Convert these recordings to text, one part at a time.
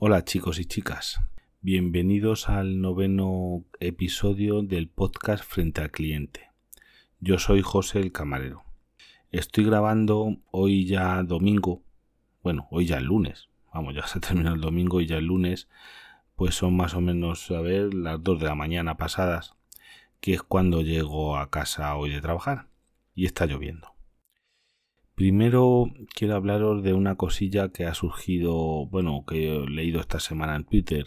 Hola chicos y chicas, bienvenidos al noveno episodio del podcast Frente al Cliente. Yo soy José el Camarero. Estoy grabando hoy ya domingo, bueno, hoy ya el lunes, vamos, ya se terminó el domingo y ya el lunes, pues son más o menos, a ver, las 2 de la mañana pasadas, que es cuando llego a casa hoy de trabajar y está lloviendo. Primero quiero hablaros de una cosilla que ha surgido, bueno, que he leído esta semana en Twitter,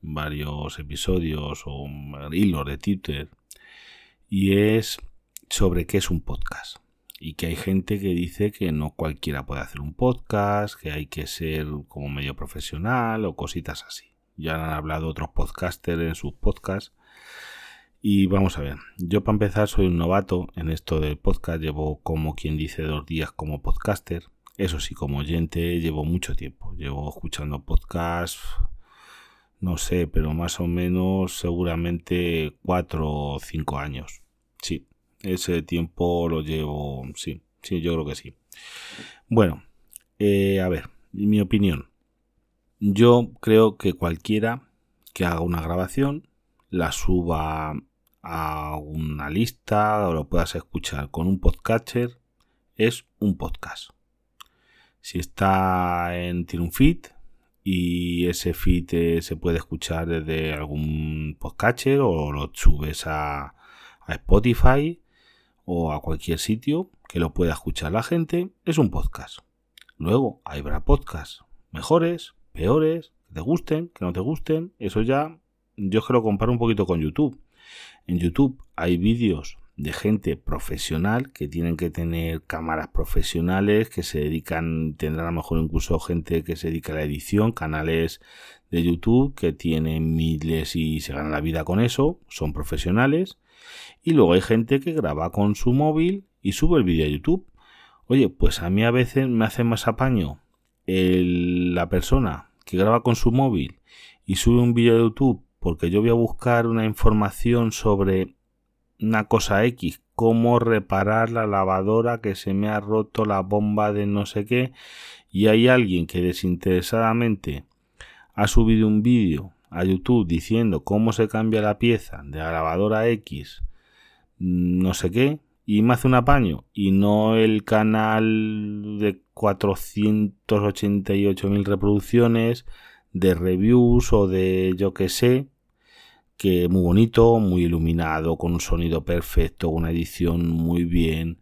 varios episodios o hilos de Twitter, y es sobre qué es un podcast. Y que hay gente que dice que no cualquiera puede hacer un podcast, que hay que ser como medio profesional o cositas así. Ya han hablado otros podcasters en sus podcasts y vamos a ver, yo para empezar soy un novato en esto del podcast, llevo como quien dice dos días como podcaster. Eso sí, como oyente llevo mucho tiempo, llevo escuchando podcasts, no sé, pero más o menos seguramente cuatro o cinco años. Sí, ese tiempo lo llevo, sí, sí, yo creo que sí. Bueno, eh, a ver, mi opinión. Yo creo que cualquiera que haga una grabación, la suba a una lista o lo puedas escuchar con un podcatcher, es un podcast. Si está en, tiene un feed y ese feed eh, se puede escuchar desde algún podcatcher o lo subes a, a Spotify o a cualquier sitio que lo pueda escuchar la gente, es un podcast. Luego habrá podcasts mejores, peores, que te gusten, que no te gusten, eso ya yo que lo comparo un poquito con YouTube. En YouTube hay vídeos de gente profesional que tienen que tener cámaras profesionales, que se dedican, tendrán a lo mejor incluso gente que se dedica a la edición, canales de YouTube que tienen miles y se ganan la vida con eso, son profesionales. Y luego hay gente que graba con su móvil y sube el vídeo a YouTube. Oye, pues a mí a veces me hace más apaño la persona que graba con su móvil y sube un vídeo a YouTube porque yo voy a buscar una información sobre una cosa X, cómo reparar la lavadora que se me ha roto la bomba de no sé qué, y hay alguien que desinteresadamente ha subido un vídeo a YouTube diciendo cómo se cambia la pieza de la lavadora X, no sé qué, y me hace un apaño, y no el canal de 488.000 reproducciones, de reviews o de yo que sé, que muy bonito, muy iluminado, con un sonido perfecto, una edición muy bien,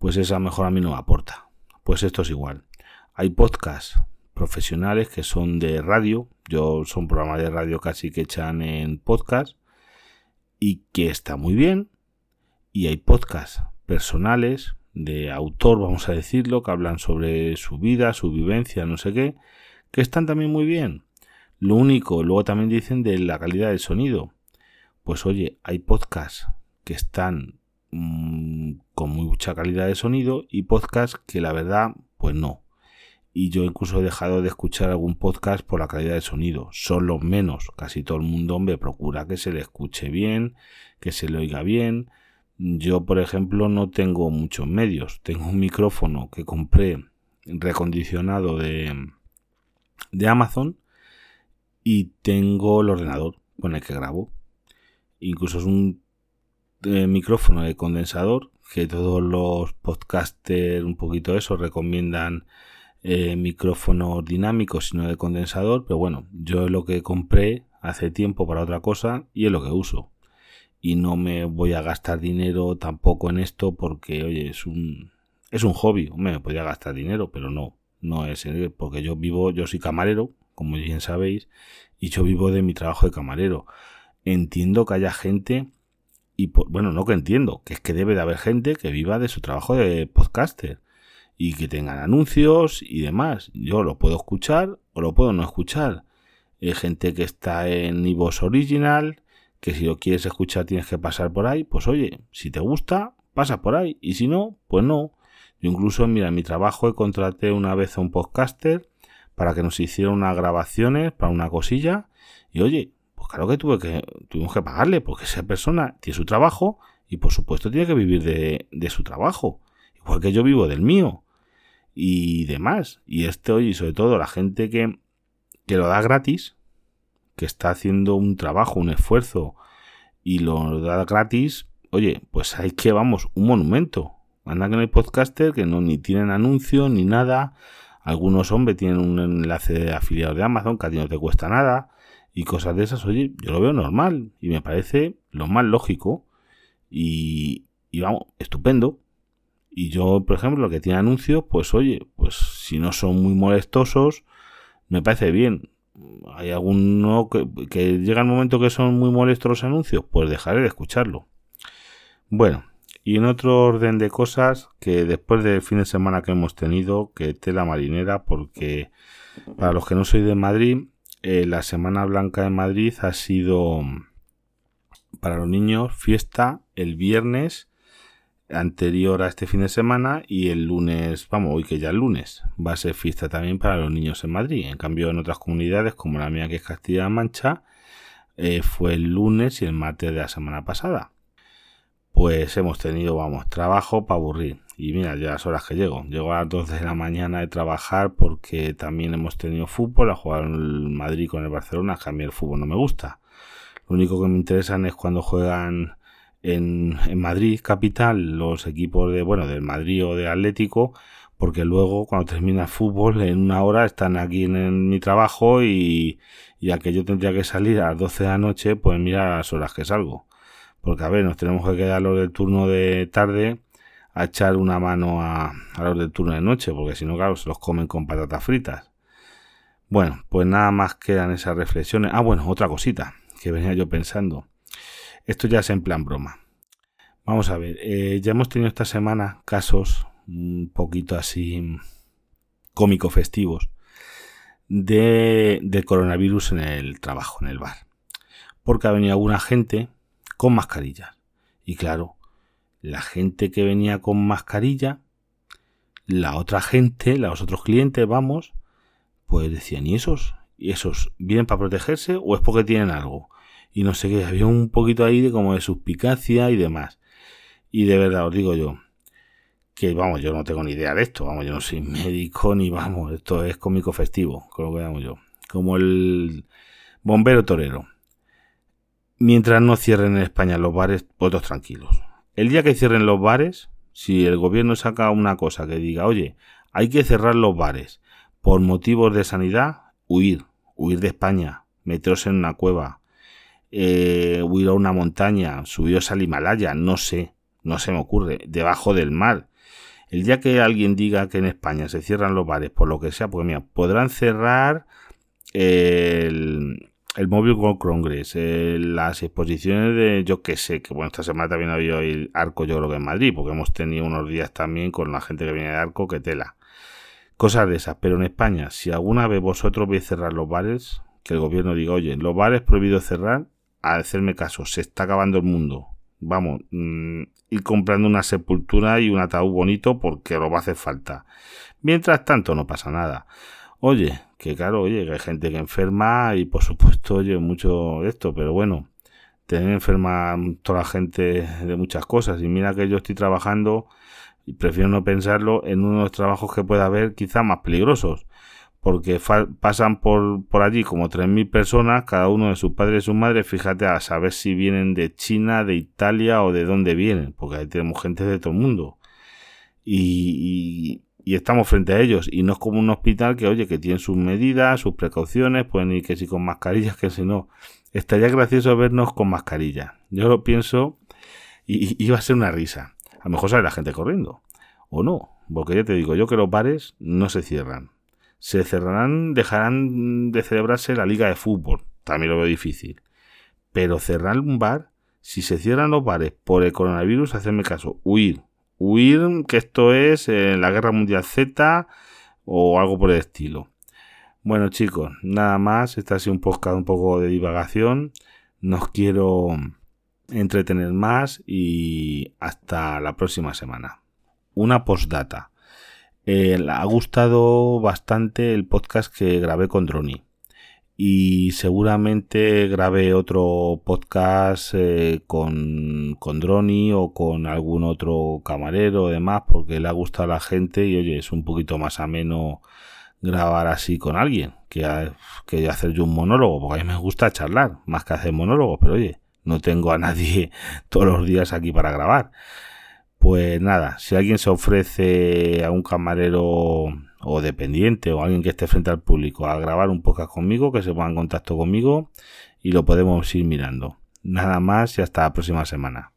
pues esa mejor a mí no me aporta. Pues esto es igual. Hay podcasts profesionales que son de radio, yo son programas de radio casi que echan en podcast y que está muy bien. Y hay podcasts personales de autor, vamos a decirlo, que hablan sobre su vida, su vivencia, no sé qué, que están también muy bien. Lo único, luego también dicen de la calidad del sonido. Pues oye, hay podcasts que están mm, con mucha calidad de sonido y podcasts que la verdad, pues no. Y yo incluso he dejado de escuchar algún podcast por la calidad de sonido. Son los menos. Casi todo el mundo, me procura que se le escuche bien, que se le oiga bien. Yo, por ejemplo, no tengo muchos medios. Tengo un micrófono que compré recondicionado de, de Amazon y tengo el ordenador con el que grabo. Incluso es un eh, micrófono de condensador que todos los podcasters un poquito eso recomiendan eh, micrófonos dinámicos sino de condensador. Pero bueno yo es lo que compré hace tiempo para otra cosa y es lo que uso. Y no me voy a gastar dinero tampoco en esto porque oye es un es un hobby. Me podría gastar dinero pero no no es porque yo vivo, yo soy camarero, como bien sabéis, y yo vivo de mi trabajo de camarero. Entiendo que haya gente, y bueno, no que entiendo, que es que debe de haber gente que viva de su trabajo de podcaster y que tengan anuncios y demás. Yo lo puedo escuchar o lo puedo no escuchar. Hay gente que está en Ivos Original, que si lo quieres escuchar tienes que pasar por ahí. Pues oye, si te gusta, pasa por ahí. Y si no, pues no. Yo incluso, mira, mi trabajo he contraté una vez a un podcaster para que nos hiciera unas grabaciones para una cosilla. Y oye, pues claro que tuve que, tuvimos que pagarle, porque esa persona tiene su trabajo y por supuesto tiene que vivir de, de su trabajo. Igual que yo vivo del mío. Y demás. Y este, oye, sobre todo la gente que, que lo da gratis, que está haciendo un trabajo, un esfuerzo y lo da gratis, oye, pues hay que, vamos, un monumento. Anda que no hay podcaster que no ni tienen anuncio ni nada. Algunos hombres tienen un enlace de afiliados de Amazon que a ti no te cuesta nada y cosas de esas, oye, yo lo veo normal y me parece lo más lógico y, vamos, estupendo. Y yo, por ejemplo, lo que tiene anuncios, pues oye, pues si no son muy molestosos, me parece bien. Hay alguno que, que llega el momento que son muy molestos los anuncios, pues dejaré de escucharlo. Bueno, y en otro orden de cosas, que después del fin de semana que hemos tenido, que tela marinera, porque para los que no soy de Madrid, eh, la Semana Blanca de Madrid ha sido para los niños fiesta el viernes anterior a este fin de semana y el lunes, vamos, hoy que ya el lunes, va a ser fiesta también para los niños en Madrid. En cambio, en otras comunidades, como la mía que es Castilla-La Mancha, eh, fue el lunes y el martes de la semana pasada. Pues hemos tenido, vamos, trabajo para aburrir. Y mira, ya las horas que llego. Llego a las 12 de la mañana de trabajar porque también hemos tenido fútbol, a jugar el Madrid con el Barcelona, que a mí el fútbol no me gusta. Lo único que me interesan es cuando juegan en, en Madrid capital los equipos de, bueno, del Madrid o de Atlético, porque luego cuando termina el fútbol en una hora están aquí en, mi trabajo y, y a que yo tendría que salir a las 12 de la noche, pues mira las horas que salgo. Porque a ver, nos tenemos que quedar los del turno de tarde a echar una mano a, los del turno de noche, porque si no, claro, se los comen con patatas fritas. Bueno, pues nada más quedan esas reflexiones. Ah, bueno, otra cosita que venía yo pensando. Esto ya es en plan broma. Vamos a ver, eh, ya hemos tenido esta semana casos un poquito así cómico festivos de coronavirus en el trabajo, en el bar. Porque ha venido alguna gente con mascarillas. Y claro, la gente que venía con mascarilla, la otra gente, los otros clientes, vamos, pues decían, ¿y esos? ¿Y esos vienen para protegerse o es porque tienen algo? y no sé qué, había un poquito ahí de como de suspicacia y demás. Y de verdad os digo yo, que vamos, yo no tengo ni idea de esto, vamos, yo no soy médico ni vamos, esto es cómico festivo, con lo que yo. Como el bombero torero. Mientras no cierren en España los bares, vosotros tranquilos. El día que cierren los bares, si el gobierno saca una cosa que diga, oye, hay que cerrar los bares por motivos de sanidad, huir, huir de España, meteros en una cueva, eh, huir a una montaña, subiros al Himalaya, no sé, no se me ocurre, debajo del mar. El día que alguien diga que en España se cierran los bares, por lo que sea, pues mira, podrán cerrar el, el Mobile World Congress, eh, las exposiciones de, yo que sé, que bueno, esta semana también ha habido el arco, yo creo que en Madrid, porque hemos tenido unos días también con la gente que viene de arco, que tela. Cosas de esas, pero en España, si alguna vez vosotros veis cerrar los bares, que el gobierno diga, oye, los bares prohibido cerrar, a hacerme caso, se está acabando el mundo. Vamos, mm, ir comprando una sepultura y un ataúd bonito porque lo va a hacer falta. Mientras tanto, no pasa nada. Oye, que claro, oye, que hay gente que enferma y por supuesto, oye, mucho esto, pero bueno, tener enferma toda la gente de muchas cosas. Y mira que yo estoy trabajando y prefiero no pensarlo en unos trabajos que pueda haber quizá más peligrosos porque pasan por, por allí como 3.000 personas, cada uno de sus padres y sus madres, fíjate a saber si vienen de China, de Italia o de dónde vienen, porque ahí tenemos gente de todo el mundo. Y, y, estamos frente a ellos, y no es como un hospital que, oye, que tiene sus medidas, sus precauciones, pueden ir que si con mascarillas, que si no. Estaría gracioso vernos con mascarilla. Yo lo pienso y, y iba a ser una risa. A lo mejor sale la gente corriendo, o no, porque ya te digo, yo que los bares no se cierran se cerrarán, dejarán de celebrarse la liga de fútbol. También lo veo difícil. Pero cerrar un bar, si se cierran los bares por el coronavirus, hacerme caso, huir. Huir, que esto es eh, la guerra mundial Z o algo por el estilo. Bueno chicos, nada más. Este ha sido un podcast un poco de divagación. Nos quiero entretener más y hasta la próxima semana. Una postdata. Eh, ha gustado bastante el podcast que grabé con Droni. Y seguramente grabé otro podcast eh, con, con Droni o con algún otro camarero o demás, porque le ha gustado a la gente y oye, es un poquito más ameno grabar así con alguien, que, que hacer yo un monólogo, porque a mí me gusta charlar, más que hacer monólogos, pero oye, no tengo a nadie todos los días aquí para grabar. Pues nada, si alguien se ofrece a un camarero o dependiente o alguien que esté frente al público a grabar un podcast conmigo, que se ponga en contacto conmigo y lo podemos ir mirando. Nada más y hasta la próxima semana.